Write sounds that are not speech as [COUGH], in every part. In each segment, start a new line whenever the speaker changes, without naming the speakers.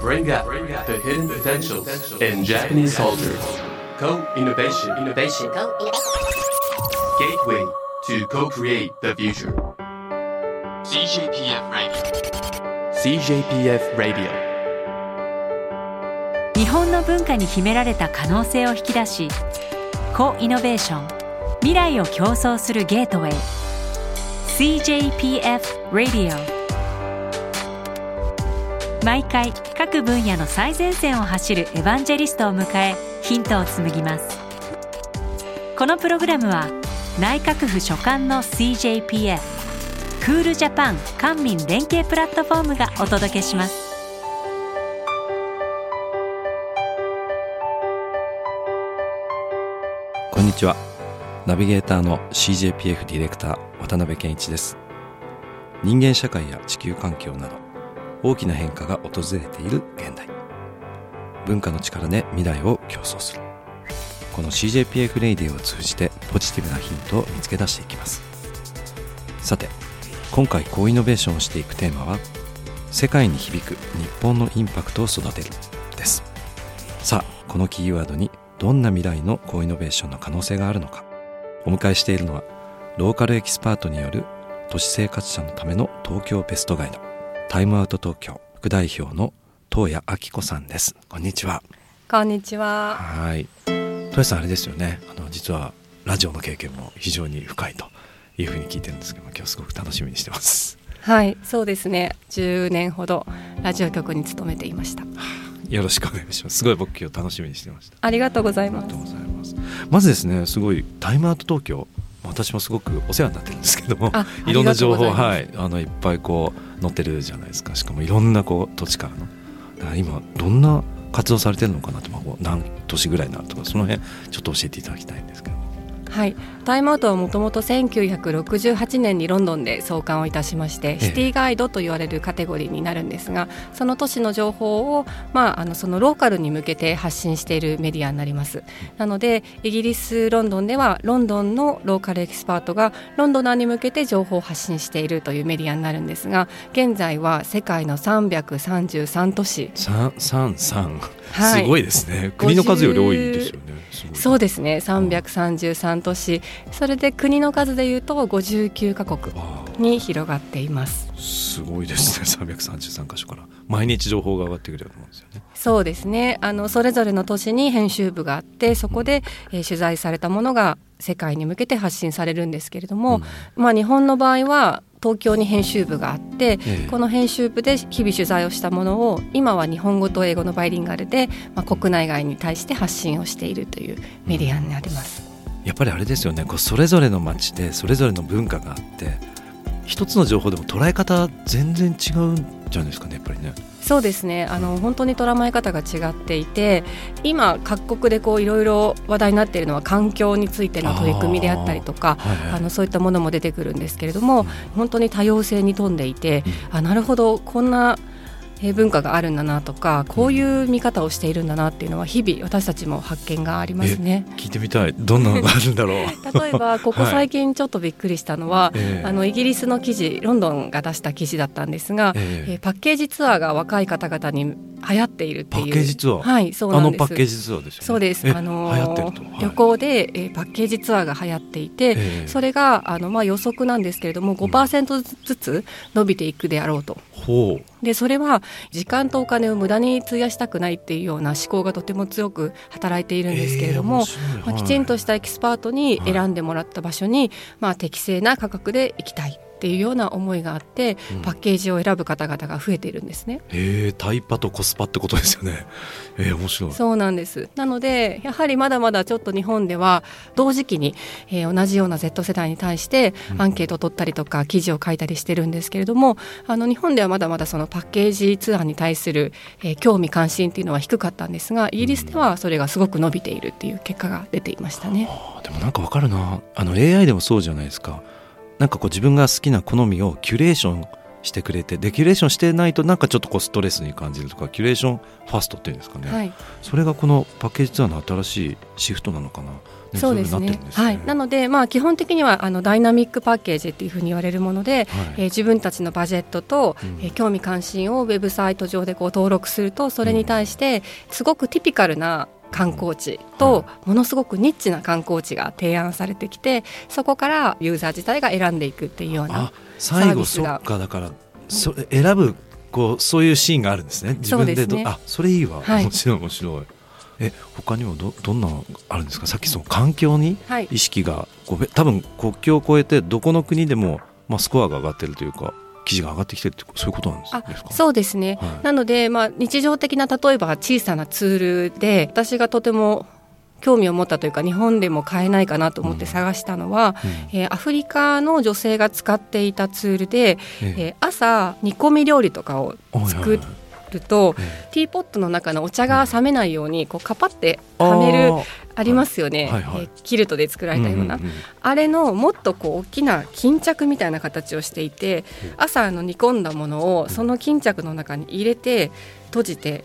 Bring out the hidden potentials in Japanese culture. Co-innovation. Innovation. Gateway to co-create the future. CJPF Radio. CJPF Radio.
日本の文化に秘められた可能性を引き出しコイノベーション未来を競争するゲートウェイ CJPF Radio 毎回各分野の最前線を走るエヴァンジェリストを迎えヒントを紡ぎます。このプログラムは内閣府所管の CJPF クールジャパン官民連携プラットフォームがお届けします。
こんにちは。ナビゲーターの CJPF ディレクター渡辺健一です。人間社会や地球環境など大きな変化が訪れている現代。文化の力で未来を競争する。この CJPF レイディを通じてポジティブなヒントを見つけ出していきます。さて今回高イノベーションをしていくテーマは世界に響く日本のインパクトを育てるです。さあこのキーワードにどんな未来の高イノベーションの可能性があるのか。お迎えしているのはローカルエキスパートによる都市生活者のための東京ベストガイド。タイムアウト東京副代表の東谷明子さんです。こんにちは。
こんにちは。
はい。東谷さんあれですよね。あの実はラジオの経験も非常に深いというふうに聞いてるんですけど今日すごく楽しみにしてます。
はいそうですね。10年ほどラジオ局に勤めていました。
よろしくお願いします。すごい僕今日楽しみにしてました。
ありがとうございます。
ありがとうございます。まずですねすごいタイムアウト東京私もすごくお世話になってるんですけどもいろんな情報はい。あのいっぱいこう載ってるじゃないですか。しかもいろんなこう土地からの。だから今どんな活動されてるのかなと、まあ、何年ぐらいになるとかその辺ちょっと教えていただきたいんですけど
はい。タイムアウトはもともと1968年にロンドンで創刊をいたしまして、シティガイドと言われるカテゴリーになるんですがその都市の情報を、まあ、あのそのローカルに向けて発信しているメディアになります。なのでイギリスロンドンではロンドンのローカルエキスパートがロンドナーに向けて情報を発信しているというメディアになるんですが現在は世界の333都市。
333、はい、すごいですね。国の数より多いですよね
そうですね。333都市。それで国の数でいうと59カ国に広がっています。
すごいですね。333箇所から。毎日情報が上がってくると思うんですよね。
そうですね。あのそれぞれの都市に編集部があってそこで、えー、取材されたものが世界に向けて発信されるんですけれども、うん、まあ日本の場合は東京に編集部があって、ええ、この編集部で日々取材をしたものを今は日本語と英語のバイリンガルで、まあ、国内外に対して発信をしているというメディアになります。
やっぱりあれですよね。こうそれぞれの街でそれぞれの文化があって一つの情報でも捉え方全然違うんじゃないですかねやっぱりね。
そうですね。あの本当に捉まえ方が違っていて今各国でこういろいろ話題になっているのは環境についての取り組みであったりとかあ、はいはい、あのそういったものも出てくるんですけれども、うん、本当に多様性に富んでいて、うん、あなるほどこんな文化があるんだなとかこういう見方をしているんだなっていうのは日々私たちも発見がありますね。
聞いてみたい。どんなのがあるんだろう。[LAUGHS]
例えば [LAUGHS] ここ最近ちょっとびっくりしたのは、はい、あのイギリスの記事ロンドンが出した記事だったんですが、えー、パッケージツアーが若い方々に流行っているっていう。
パッケージツアー。
はいそうなんです。
パッケージツアーですよ、ね、
そうです。あのー、旅行で、えー、パッケージツアーが流行っていて、えー、それがあのまあ予測なんですけれども5%ずつ伸びていくであろうと、
ほ
う。でそれは時間とお金を無駄に費やしたくないっていうような志向がとても強く働いているんですけれども、えー、まあ、きちんとしたエキスパートに選んでもらった場所に、まあ、適正な価格で行きたいっていうような思いがあって、うん、パッケージを選ぶ方々が増えているんですね。
へえ、タイパとコスパってことですよね。えー、面白い。
そうなんです。なのでやはりまだまだちょっと日本では同時期に、えー、同じような Z 世代に対してアンケートを取ったりとか記事を書いたりしてるんですけれども、あの日本ではまだまだそのパッケージツアーに対する、えー、興味関心っていうのは低かったんですが、イギリスではそれがすごく伸びているっていう結果が出ていましたね。
でもなんかわかるな。あの AI でもそうじゃないですか。なんかこう自分が好きな好みをキュレーションしてくれてでキュレーションしてないとなんかちょっとこうストレスに感じるとかキュレーションファーストっていうんですかね、
はい、
それがこのパッケージツアーの新しいシフトなのかな。
そうですね。はい。なので、まあ基本的にはあのダイナミックパッケージっていうふうに言われるもので、はい、えー、自分たちのバジェットと、うん、えー、興味関心をウェブサイト上でこう登録すると、それに対してすごくティピカルな観光地とものすごくニッチな観光地が提案されてきてそこからユーザー自体が選んでいくっていうようなサービスが
最後そっかだからそれ選ぶこうそういうシーンがあるんですね。自分でね、あそれいいわ、はい、面白い面白い。え他にもどどんなあるんですか？さっきその環境に意識が、はい、多分国境を越えてどこの国でも、まあ、スコアが上がってるというか記事が上がってきてるってそういうことなんですか
そうですね、はい、なので、まあ、日常的な例えば小さなツールで私がとても興味を持ったというか日本でも買えないかなと思って探したのは、うん、えー、アフリカの女性が使っていたツールで、えー、えー、朝煮込み料理とかを作ると、ティーポットの中のお茶が冷めないようにこうカパってはめるありますよね、はい。はいはい、えー、キルトで作られたような、うんうんうん、あれのもっとこう大きな巾着みたいな形をしていて朝あの煮込んだものをその巾着の中に入れて閉じて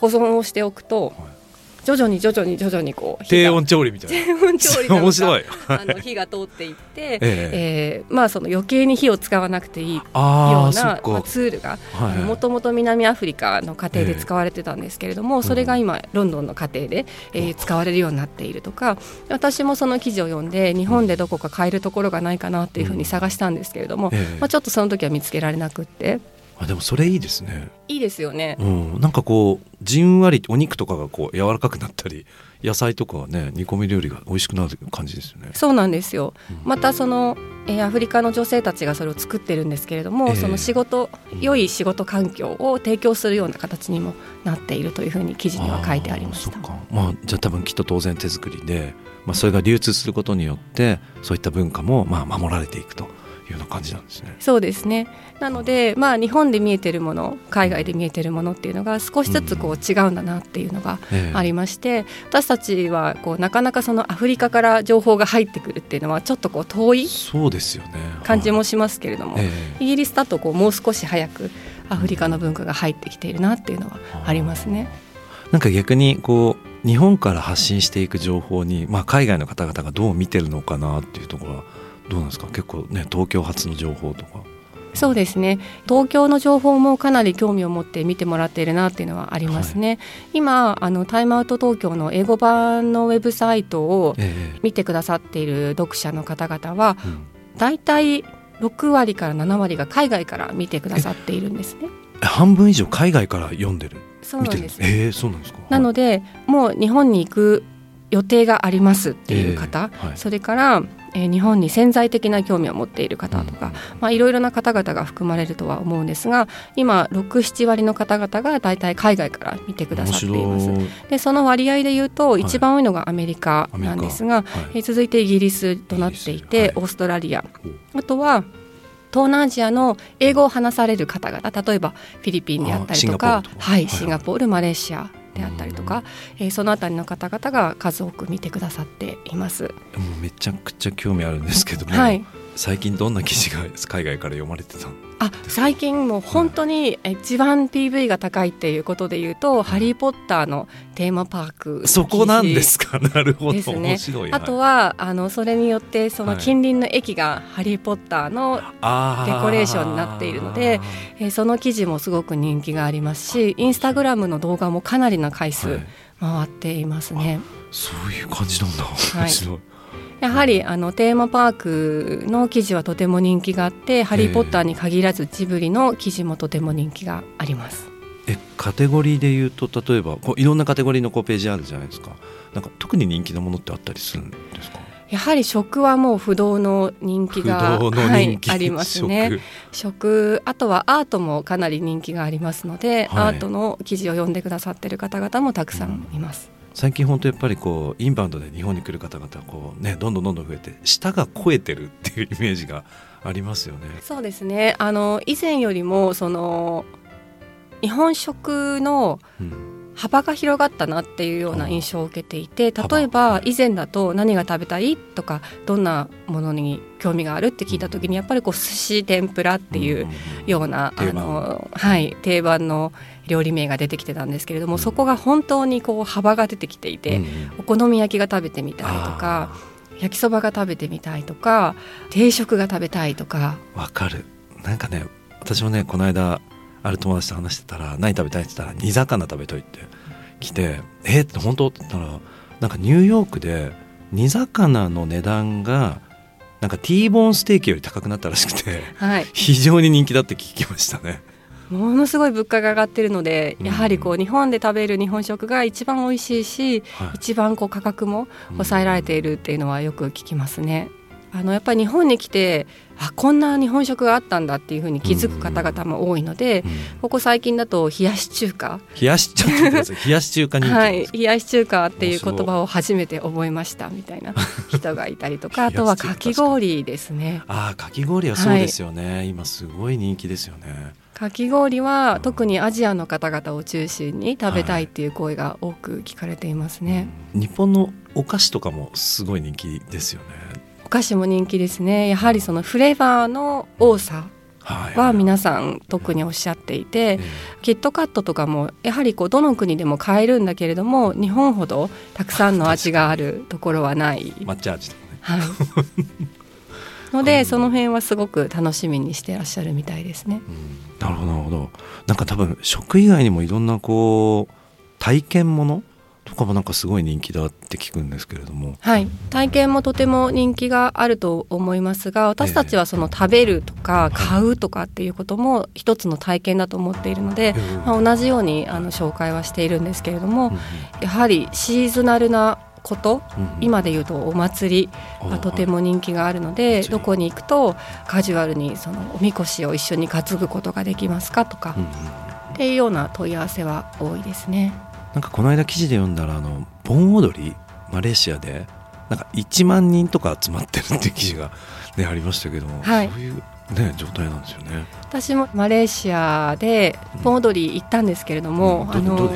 保存をしておくと、はい徐々に徐々に徐々にこう
低温調理みたい
な。低温調理な
面白い。
あの火が通っていって、ええ。えー、まあその余計に火を使わなくていいようなまあ、ツールがもともと南アフリカの家庭で使われてたんですけれども、えそれが今ロンドンの家庭で、えー、使われるようになっているとか私もその記事を読んで日本でどこか買えるところがないかなっていうふうに探したんですけれども、まあ、ちょっとその時は見つけられなくって。
あでもそれいいですね。
いいですよね、
うん、なんかこうじんわりお肉とかがこう柔らかくなったり野菜とかはね煮込み料理が美味しくなる感じですよね。
そうなんですよ、うん、またその、えー、アフリカの女性たちがそれを作ってるんですけれども、えー、その仕事良い仕事環境を提供するような形にもなっているというふうに記事には書いてありました。
まあ、じゃあ多分きっと当然手作りで、まあ、それが流通することによってそういった文化もまあ守られていくというような感じなんですね。
そうですね。なので、まあ、日本で見えてるもの海外で見えてるものっていうのが少しずつこう違うんだなっていうのがありまして、うん私たちはこうなかなかそのアフリカから情報が入ってくるっていうのはちょっとこう遠い
そうですよね。
感じもしますけれども、イギリスだとこうもう少し早くアフリカの文化が入ってきているなっていうのはありますね。
なんか逆にこう日本から発信していく情報に、まあ、海外の方々がどう見てるのかなっていうところはどうなんですか？結構ね東京発の情報とか。
そうですね。東京の情報もかなり興味を持って見てもらっているなっていうのはありますね、はい、今あのタイムアウト東京の英語版のウェブサイトを見てくださっている読者の方々は、ええ、だいたい6割から7割が海外から見てくださっているんですね。
半分以上海外から読んでる？
そうなんです、
えー、そうなんですか？
なのでもう日本に行く予定がありますっていう方、えーはい、それからえー、日本に潜在的な興味を持っている方とか、まあ、いろいろな方々が含まれるとは思うんですが今67割の方々が大体海外から見てくださっています。でその割合でいうと一番多いのがアメリカなんですが、はい、えー、続いてイギリスとなっていて、オーストラリア。あとは東南アジアの英語を話される方々例えばフィリピンであったりとかはい。シンガポールマレーシアであったりとか、えー、そのあたりの方々が数多く見てくださっています。も
うめちゃくちゃ興味あるんですけども、はい、最近どんな記事が [LAUGHS] 海外から読まれてた
あ最近もう本当に一番 PV が高いっていうことでいうと「ハリー・ポッター」のテーマパーク
そこなんですか？[LAUGHS] なるほど、ね、面白い。
あとはあのそれによってその近隣の駅が「ハリー・ポッター」のデコレーションになっているので、えー、その記事もすごく人気がありますしインスタグラムの動画もかなりな回数回っていますね。はい、
そういう感じなんだ、はい、
やはりあのテーマパークの記事はとても人気があって「ハリー・ポッター」に限らずジブリの記事もとても人気があります。
えカテゴリーでいうと例えばこういろんなカテゴリーのこうページあるじゃないですか。なんか特に人気なものってあったりするんですか？
やはり食はもう不動の人気がはい、ありますね。食。あとはアートもかなり人気がありますので、はい、アートの記事を読んでくださってる方々もたくさんいます。
うん最近本当やっぱりこうインバウンドで日本に来る方々はこうねどんどんどんどん増えて舌が肥えてるっていうイメージがありますよね。
そうですね。あの以前よりもその日本食の幅が広がったなっていうような印象を受けていて例えば以前だと何が食べたいとかどんなものに興味があるって聞いた時にやっぱりこう寿司天ぷらっていうような、あのはい、定番の料理名が出てきてたんですけれども、そこが本当にこう幅が出てきていて、お好み焼きが食べてみたいとか焼きそばが食べてみたいとか定食が食べたいとか。
わかる。なんかね私もねこの間ある友達と話してたら何食べたいって言ったら煮魚食べといて来て「えっ?」って本当って言ったらなんかニューヨークで煮魚の値段がなんか T ボーンステーキより高くなったらしくて、はい、非常に人気だって聞きましたね。
ものすごい物価が上がってるので、やはりこう日本で食べる日本食が一番美味しいし、はい、一番こう価格も抑えられているっていうのはよく聞きますね。あのやっぱり日本に来てあこんな日本食があったんだっていうふうに気づく方々も多いので、うんうん、ここ最近だと冷やし中華。
冷やし [LAUGHS] 冷やし中華
はい。冷やし中華っていう言葉を初めて覚えましたみたいな [LAUGHS] 人がいたりとかあとはか？き氷ですね。
あかき氷はそうですよね、はい、今すごい人気ですよね。
かき氷は特にアジアの方々を中心に食べたいっていう声が多く聞かれていますね、
はい、日本のお菓子とかもすごい人気ですよね。
お菓子も人気ですね。やはりそのフレーバーの多さは皆さん特におっしゃっていて、キットカットとかもやはりこうどの国でも買えるんだけれども日本ほどたくさんの味があるところはない。
抹茶味とかね、
はい。[LAUGHS] のでその辺はすごく楽しみにしてらっしゃるみたいですね。
なるほどなるほど。なんか多分食以外にもいろんなこう体験ものとかもなんかすごい人気だって聞くんですけれども、
はい、体験もとても人気があると思いますが私たちはその食べるとか買うとかっていうことも一つの体験だと思っているので、まあ、同じようにあの紹介はしているんですけれども、やはりシーズナルなこと、うん、今で言うとお祭りがとても人気があるのでどこに行くとカジュアルにそのおみこしを一緒に担ぐことができますかとか、うん、っていうような問い合わせは多いですね。
なんかこの間記事で読んだらあの盆踊りマレーシアでなんか1万人とか集まってるっていう記事が、[LAUGHS] ね、ありましたけども、はい、そういう、ね、状態なんですよね。
私もマレーシアで盆踊り行ったんですけれども、うん、あの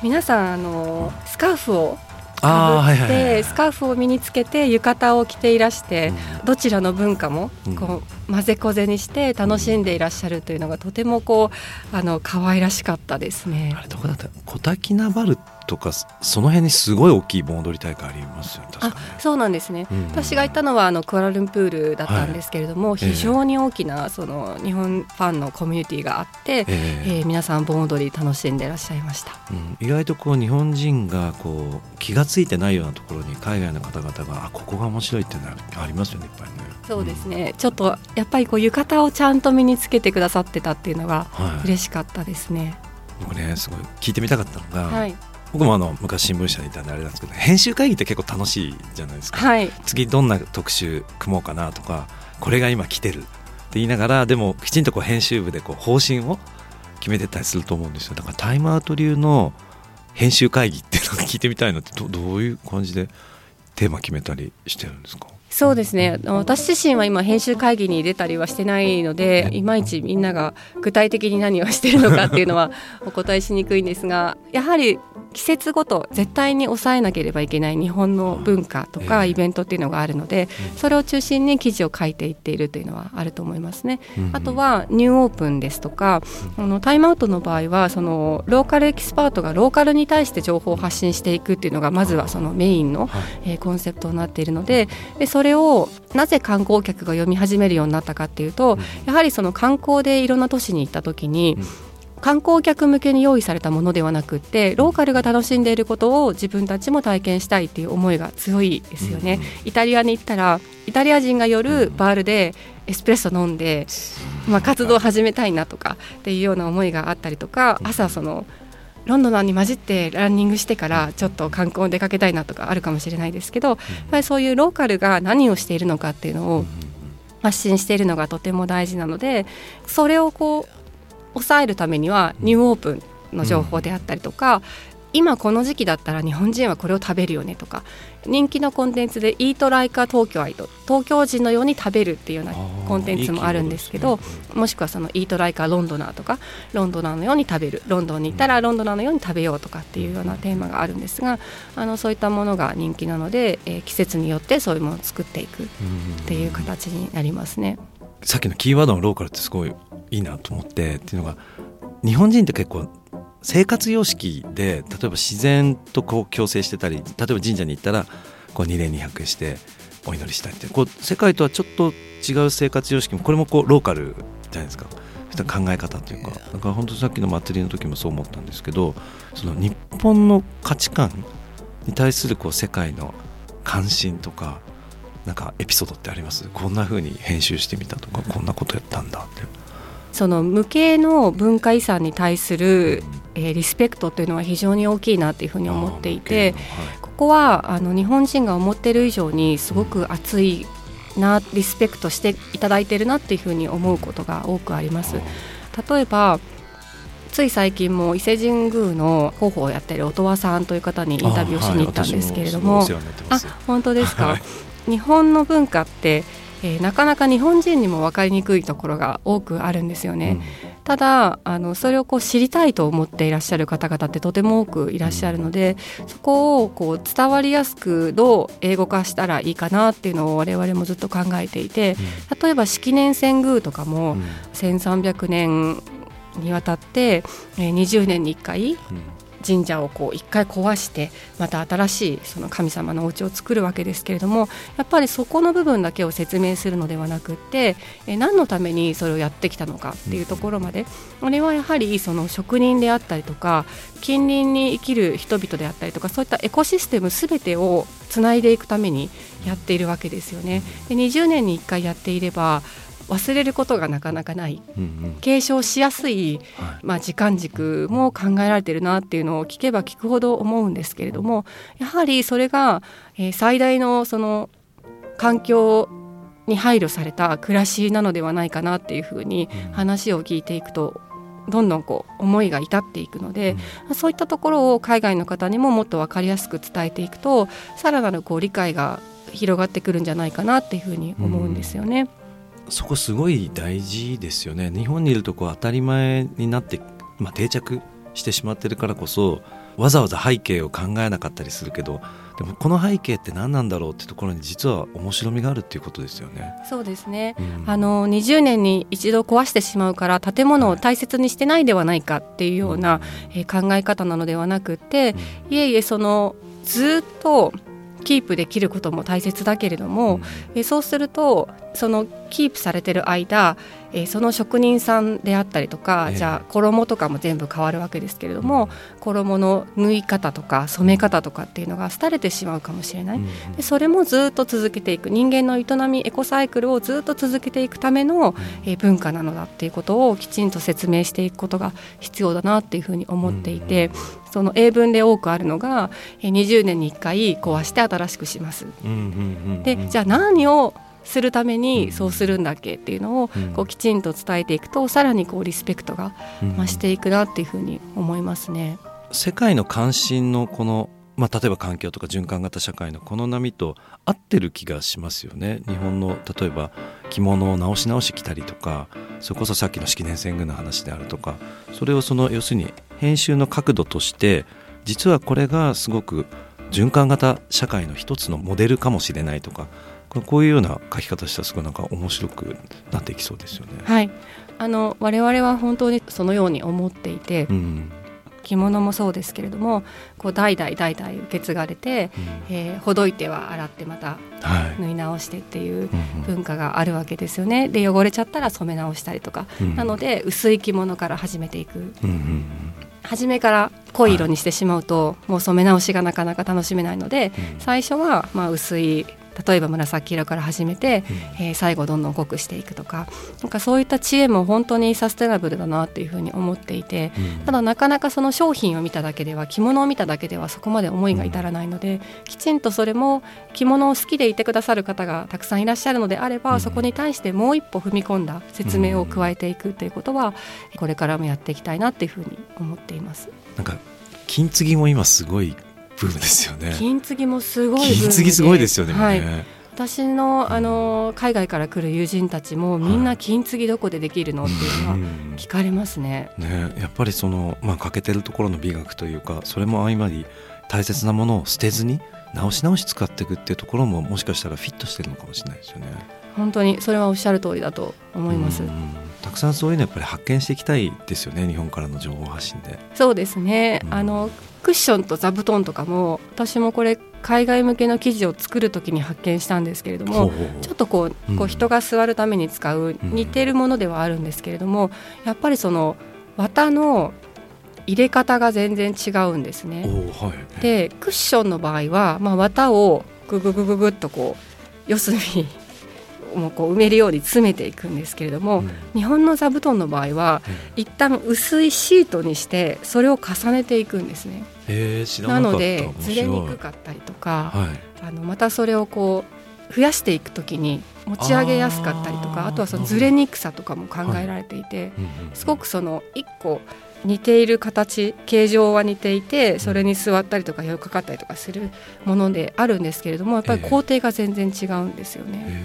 皆さんあのスカーフをかぶって、スカーフを身につけて浴衣を着ていらして、どちらの文化もこう混ぜこぜにして楽しんでいらっしゃるというのがとてもこうあの可愛らしかったですね。
あれどこだった？コタキナバルとかその辺にすごい大きい盆踊り大会ありますよねあ
そうなんですね、うん、私が行ったのはあのクアラルンプールだったんですけれども、はい、非常に大きなその日本ファンのコミュニティがあって、えー、えー、皆さん盆踊り楽しんでいらっしゃいました、
うん、意外とこう日本人がこう気が付いてないようなところに海外の方々があここが面白いっていうのはありますよねいっぱいね。
そうですね、うん、ちょっとやっぱりこう浴衣をちゃんと身につけてくださってたっていうのが嬉しかったですね、はい
僕ねすごい聞いてみたかったのが、はい、僕もあの昔新聞社にいたんであれなんですけど編集会議って結構楽しいじゃないですか、はい、次どんな特集組もうかなとかこれが今来てるって言いながらでもきちんとこう編集部でこう方針を決めてたりすると思うんですよ。だからタイムアウト流の編集会議っていうのを聞いてみたいのってどどういう感じでテーマ決めたりしてるんですか？
そうですね。私自身は今編集会議に出たりはしてないのでい。まいちみんなが具体的に何をしてるのかっていうのは [LAUGHS] お答えしにくいんですがやはり季節ごと絶対に抑えなければいけない日本の文化とかイベントっていうのがあるのでそれを中心に記事を書いていっているというのはあると思いますね。あとはニューオープンですとかあのタイムアウトの場合はそのローカルエキスパートがローカルに対して情報を発信していくっていうのがまずはそのメインの、えコンセプトになっているのででそれをなぜ観光客が読み始めるようになったかっていうとやはりその観光でいろんな都市に行った時に観光客向けに用意されたものではなくってローカルが楽しんでいることを自分たちも体験したいっていう思いが強いですよね。イタリアに行ったらイタリア人が夜バールでエスプレッソ飲んで、まあ、活動を始めたいなとかっていうような思いがあったりとか朝そのロンドンに混じってランニングしてからちょっと観光に出かけたいなとかあるかもしれないですけどやっぱりそういうローカルが何をしているのかっていうのを発信しているのがとても大事なのでそれをこう抑えるためにはニューオープンの情報であったりとか、今この時期だったら日本人はこれを食べるよねとか人気のコンテンツで「イートライカ東京アイド」東京人のように食べるっていうようなコンテンツもあるんですけど、ね、もしくはその「イートライカロンドナー」とかロンドナーのように食べるロンドンに行ったらロンドナーのように食べようとかっていうようなテーマがあるんですがあのそういったものが人気なので、えー、季節によってそういうものを作っていくっていう形になりますね。
さっきのキーワードのローカルってすごいいいなと思ってっていうのが日本人って結構生活様式で例えば自然とこう共生してたり例えば神社に行ったらこう二礼二拍してお祈りしたりってこう世界とはちょっと違う生活様式もこれもこうローカルじゃないですか。考え方というか。だから本当さっきの祭りの時もそう思ったんですけどその日本の価値観に対するこう世界の関心とかなんかエピソードってあります？こんな風に編集してみたとかこんなことやったんだって。
その無形の文化遺産に対する、えー、リスペクトというのは非常に大きいなというふうに思っていて、はい、ここはあの日本人が思っている以上にすごく熱いな、リスペクトしていただいているなというふうに思うことが多くあります。例えばつい最近も伊勢神宮の広報をやっている音羽さんという方にインタビューをしに行ったんですけれども、あ本当ですか、はい、日本の文化ってえー、なかなか日本人にも分かりにくいところが多くあるんですよね。うん、ただあのそれをこう知りたいと思っていらっしゃる方々ってとても多くいらっしゃるのでそこをこう伝わりやすくどう英語化したらいいかなっていうのを我々もずっと考えていて例えば式年遷宮とかも1300年にわたって20年に1回神社をこう一回壊してまた新しいその神様のお家を作るわけですけれどもやっぱりそこの部分だけを説明するのではなくってえ何のためにそれをやってきたのかっていうところまであれはやはりその職人であったりとか近隣に生きる人々であったりとかそういったエコシステムすべてをつないでいくためにやっているわけですよね。で20年に1回やっていれば忘れることがなかなかない、うんうん、継承しやすい、まあ、時間軸も考えられてるなっていうのを聞けば聞くほど思うんですけれどもやはりそれが、えー、最大のその環境に配慮された暮らしなのではないかなっていうふうに話を聞いていくとどんどんこう思いが至っていくので、うん、そういったところを海外の方にももっと分かりやすく伝えていくとさらなるこう理解が広がってくるんじゃないかなっていうふうに思うんですよね。うん
そこすごい大事ですよね日本にいるとこう当たり前になって、まあ、定着してしまってるからこそわざわざ背景を考えなかったりするけどでもこの背景って何なんだろうってところに実は面白みがあるっていうことですよね。
そうですね。うん、あの20年に一度壊してしまうから建物を大切にしてないではないかっていうような、はい、えー、考え方なのではなくて、うん、いえいえそのずっとキープできることも大切だけれども、うん、えそうするとそのキープされてる間、えー、その職人さんであったりとか、えー、じゃあ衣とかも全部変わるわけですけれども、うん、衣の縫い方とか染め方とかっていうのが廃れてしまうかもしれない、うん、でそれもずっと続けていく。人間の営みエコサイクルをずっと続けていくための、えー、文化なのだっていうことをきちんと説明していくことが必要だなっていうふうに思っていて、その英文で多くあるのが20年に1回壊して新しくします。でじゃあ何をするためにそうするんだっけっていうのをこうきちんと伝えていくとさらにこうリスペクトが増していくなっていうふうに思いますね。
世界の関心のこのまあ、例えば環境とか循環型社会のこの波と合ってる気がしますよね。日本の例えば着物を直し直し着たりとかそれこそさっきの式年遷宮の話であるとかそれをその要するに編集の角度として実はこれがすごく循環型社会の一つのモデルかもしれないとかこういうような書き方したらすごいなんか面白くなっていきそうですよね。
はい。あの我々は本当にそのように思っていて、うん、着物もそうですけれどもこう代々代々受け継がれて、うん、えー、ほどいては洗ってまた縫い直してっていう文化があるわけですよね。で汚れちゃったら染め直したりとか、うん、なので薄い着物から始めていく。うんうん初めから濃い色にしてしまうと、はい、もう染め直しがなかなか楽しめないので、うん、最初はまあ薄い例えば紫色から始めて、うん、えー、最後どんどん濃くしていくとかなんかそういった知恵も本当にサステナブルだなっていうふうに思っていて、うん、ただなかなかその商品を見ただけでは着物を見ただけではそこまで思いが至らないので、うん、きちんとそれも着物を好きでいてくださる方がたくさんいらっしゃるのであれば、そこに対してもう一歩踏み込んだ説明を加えていくということはこれからもやっていきたいなっていうふうに思っています。
なんか金継ぎも今すごいブームですよね。
金継ぎもすごい
金継ぎすごいですよね、
はい、私のあの海外から来る友人たちもみんな金継ぎどこでできるのっていうのは聞かれますね。
ねやっぱりその、まあ、欠けてるところの美学というかそれも相まり大切なものを捨てずに直し直し使っていくっていうところももしかしたらフィットしてるのかもしれないですよね。
本当にそれはおっしゃる通りだと思います。
たくさんそういうのやっぱり発見していきたいですよね日本からの情報発信で。
そうですね、うん、あのクッションと座布団とかも私もこれ海外向けの記事を作る時に発見したんですけれどもちょっとこうこう人が座るために使う似てるものではあるんですけれどもやっぱりその綿の入れ方が全然違うんですね。はい、でクッションの場合は、まあ、綿をグググググっとこう四隅もこう埋めるように詰めていくんですけれども、うん、日本の座布団の場合は、うん、一旦薄いシートにしてそれを重ねていくんですね。
な
のでずれにくかったりとか、はい、あのまたそれをこう増やしていくときに持ち上げやすかったりとかあとはそのずれにくさとかも考えられていて、すごくその一個似ている形形状は似ていてそれに座ったりとかよかかったりとかするものであるんですけれどもやっぱり工程が全然違うんですよね。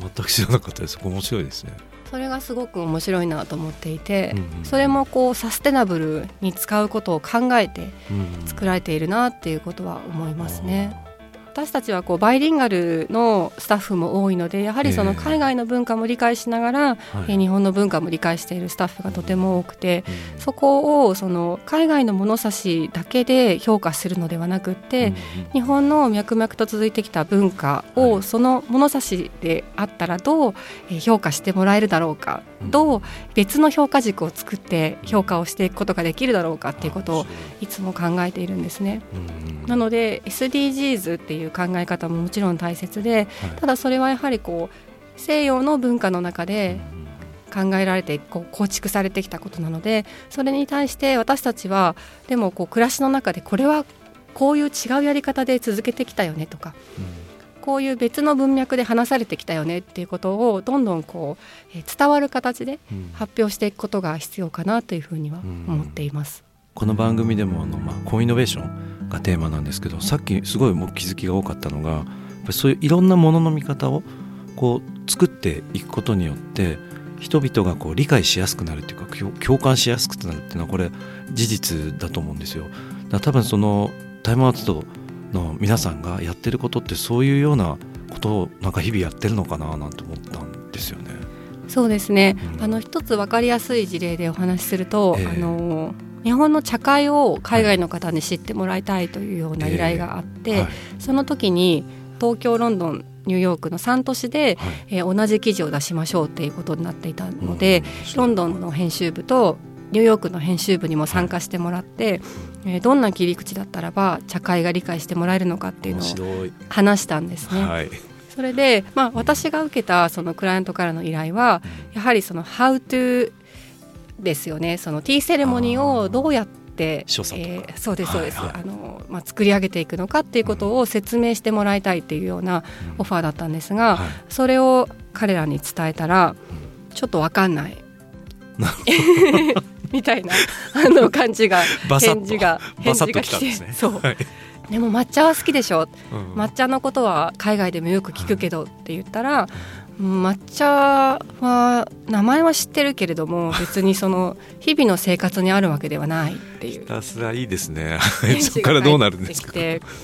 全く知らなかったです面白いですね。
それがすごく面白いなと思っていて、それもこうサステナブルに使うことを考えて作られているなっていうことは思いますね。私たちはこうバイリンガルのスタッフも多いのでやはりその海外の文化も理解しながら、えー、日本の文化も理解しているスタッフがとても多くて、うん、そこをその海外の物差しだけで評価するのではなくって、うん、日本の脈々と続いてきた文化をその物差しであったらどう評価してもらえるだろうか、うん、どう別の評価軸を作って評価をしていくことができるだろうかっていうことをい。つも考えているんですね。なので SDGs っていういう考え方ももちろん大切で、ただそれはやはりこう西洋の文化の中で考えられてこう構築されてきたことなのでそれに対して私たちはでもこう暮らしの中でこれはこういう違うやり方で続けてきたよねとか、こういう別の文脈で話されてきたよねっていうことをどんどんこう、え伝わる形で発表していくことが必要かなというふうには思っています。
この番組でもあの、まあ、コイノベーションがテーマなんですけどさっきすごいもう気づきが多かったのがやっぱりそういういろんなものの見方をこう作っていくことによって人々がこう理解しやすくなるっていうか共感しやすくなるっていうのはこれ事実だと思うんですよ。だ多分そのタイムアウトの皆さんがやってることってそういうようなことをなんか日々やってるのかななんて思ったんですよね。
そうですね、うん、あの一つ分かりやすい事例でお話しすると、えー、あの日本の茶会を海外の方に知ってもらいたいというような依頼があって、えーはい、その時に東京ロンドンニューヨークの3都市で、はい、えー、同じ記事を出しましょうっていうことになっていたので、うん、ロンドンの編集部とニューヨークの編集部にも参加してもらって、はい、えー、どんな切り口だったらば茶会が理解してもらえるのかっていうのを話したんですね。はい、それで、まあ、私が受けたそのクライアントからの依頼はやはりその「How to ですよね。そのティーセレモニーをどうやってえー、そうですそうです、はいはい、あのまあ、作り上げていくのかっていうことを説明してもらいたいっていうようなオファーだったんですが、うんはい、それを彼らに伝えたら、ちょっと分かんない。[LAUGHS] みたいなあの感じが返事が返事が来て、ね、そう、はい、でも抹茶は好きでしょ、うん、抹茶のことは海外でもよく聞くけどって言ったら、抹茶は名前は知ってるけれども [LAUGHS] 別にその日々の生活にあるわけではないっていう。ひ
たすらいいですね。そこからどうなるんですか？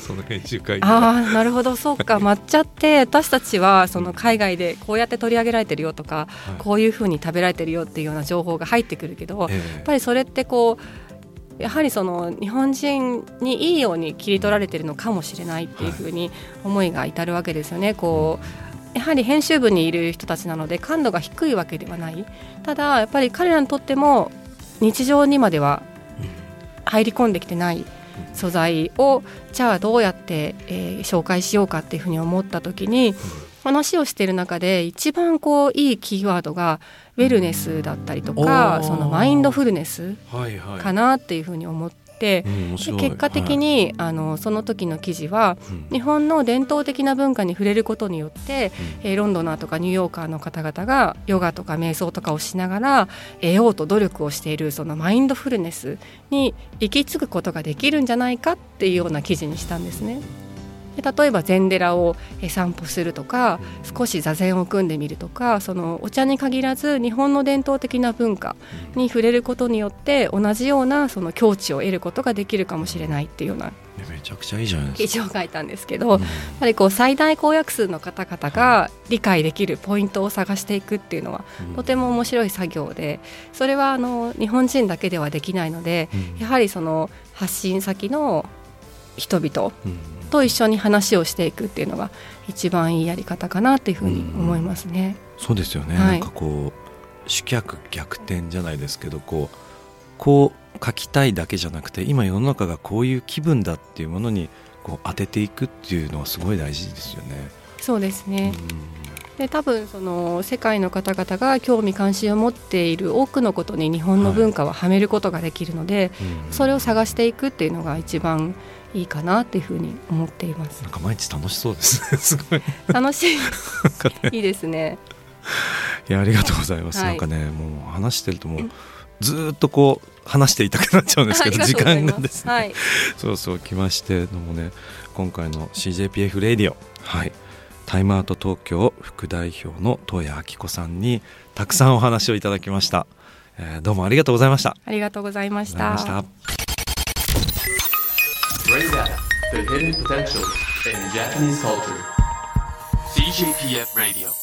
その編集会
ああなるほどそうか。[LAUGHS] 抹茶って私たちはその海外でこうやって取り上げられてるよとか、はい、こういうふうに食べられてるよっていうような情報が入ってくるけど、えー、やっぱりそれってこうやはりその日本人にいいように切り取られてるのかもしれないっていうふうに思いが至るわけですよね。こうやはり編集部にいる人たちなので感度が低いわけではない。ただやっぱり彼らにとっても日常にまでは入り込んできてない素材をじゃあどうやって、えー、紹介しようかっていうふうに思った時に話をしている中で一番こういいキーワードがウェルネスだったりとかそのマインドフルネスかなっていうふうに思って、
うん
結果的に、あのその時の記事は
うん。
日本の伝統的な文化に触れることによって、えーロンドナーとかニューヨーカーの方々がヨガとか瞑想とかをしながら得ようと努力をしているそのマインドフルネスに行き着くことができるんじゃないかっていうような記事にしたんですね。で例えば禅寺をえー散歩するとか少し座禅を組んでみるとかそのお茶に限らず日本の伝統的な文化に触れることによって同じようなその境地を得ることができるかもしれないっていうような
めちゃくちゃいいじゃない
記
ですか。
事を書いたんですけど、やっぱりこう最大公約数の方々が理解できるポイントを探していくっていうのは
うん。
とても面白い作業でそれはあの日本人だけではできないので
うん。
やはりその発信先の人々
うん
と一緒に話をしていくっていうのが一番いいやり方かなっていうふうに思いますね。
そうですよね、
はい。
なんかこう主客逆転じゃないですけどこうこう書きたいだけじゃなくて今世の中がこういう気分だっていうものにこう当てていくっていうのはすごい大事ですよね。
そうですね、
う
で多分その世界の方々が興味関心を持っている多くのことに日本の文化ははめることができるので、
んうん。
それを探していくっていうのが一番いいかなっていうふうに思っています。
なんか毎日楽しそうですね。[LAUGHS] すごい。
楽しい。いいですね。
いやありがとうございます、
はい。
なんかねもう話してるともうずーっとこう話していたくなっちゃうんですけど時間がですね、
はい、
そうそう来ましてのもね今回の CJPF レディオはい。タイムアウト東京副代表の東谷明子さんにたくさんお話をいただきました、えーどうもありがとうございました。
ありがとうございました
ました
Bring out the hidden potential in Japanese culture.
CJPF Radio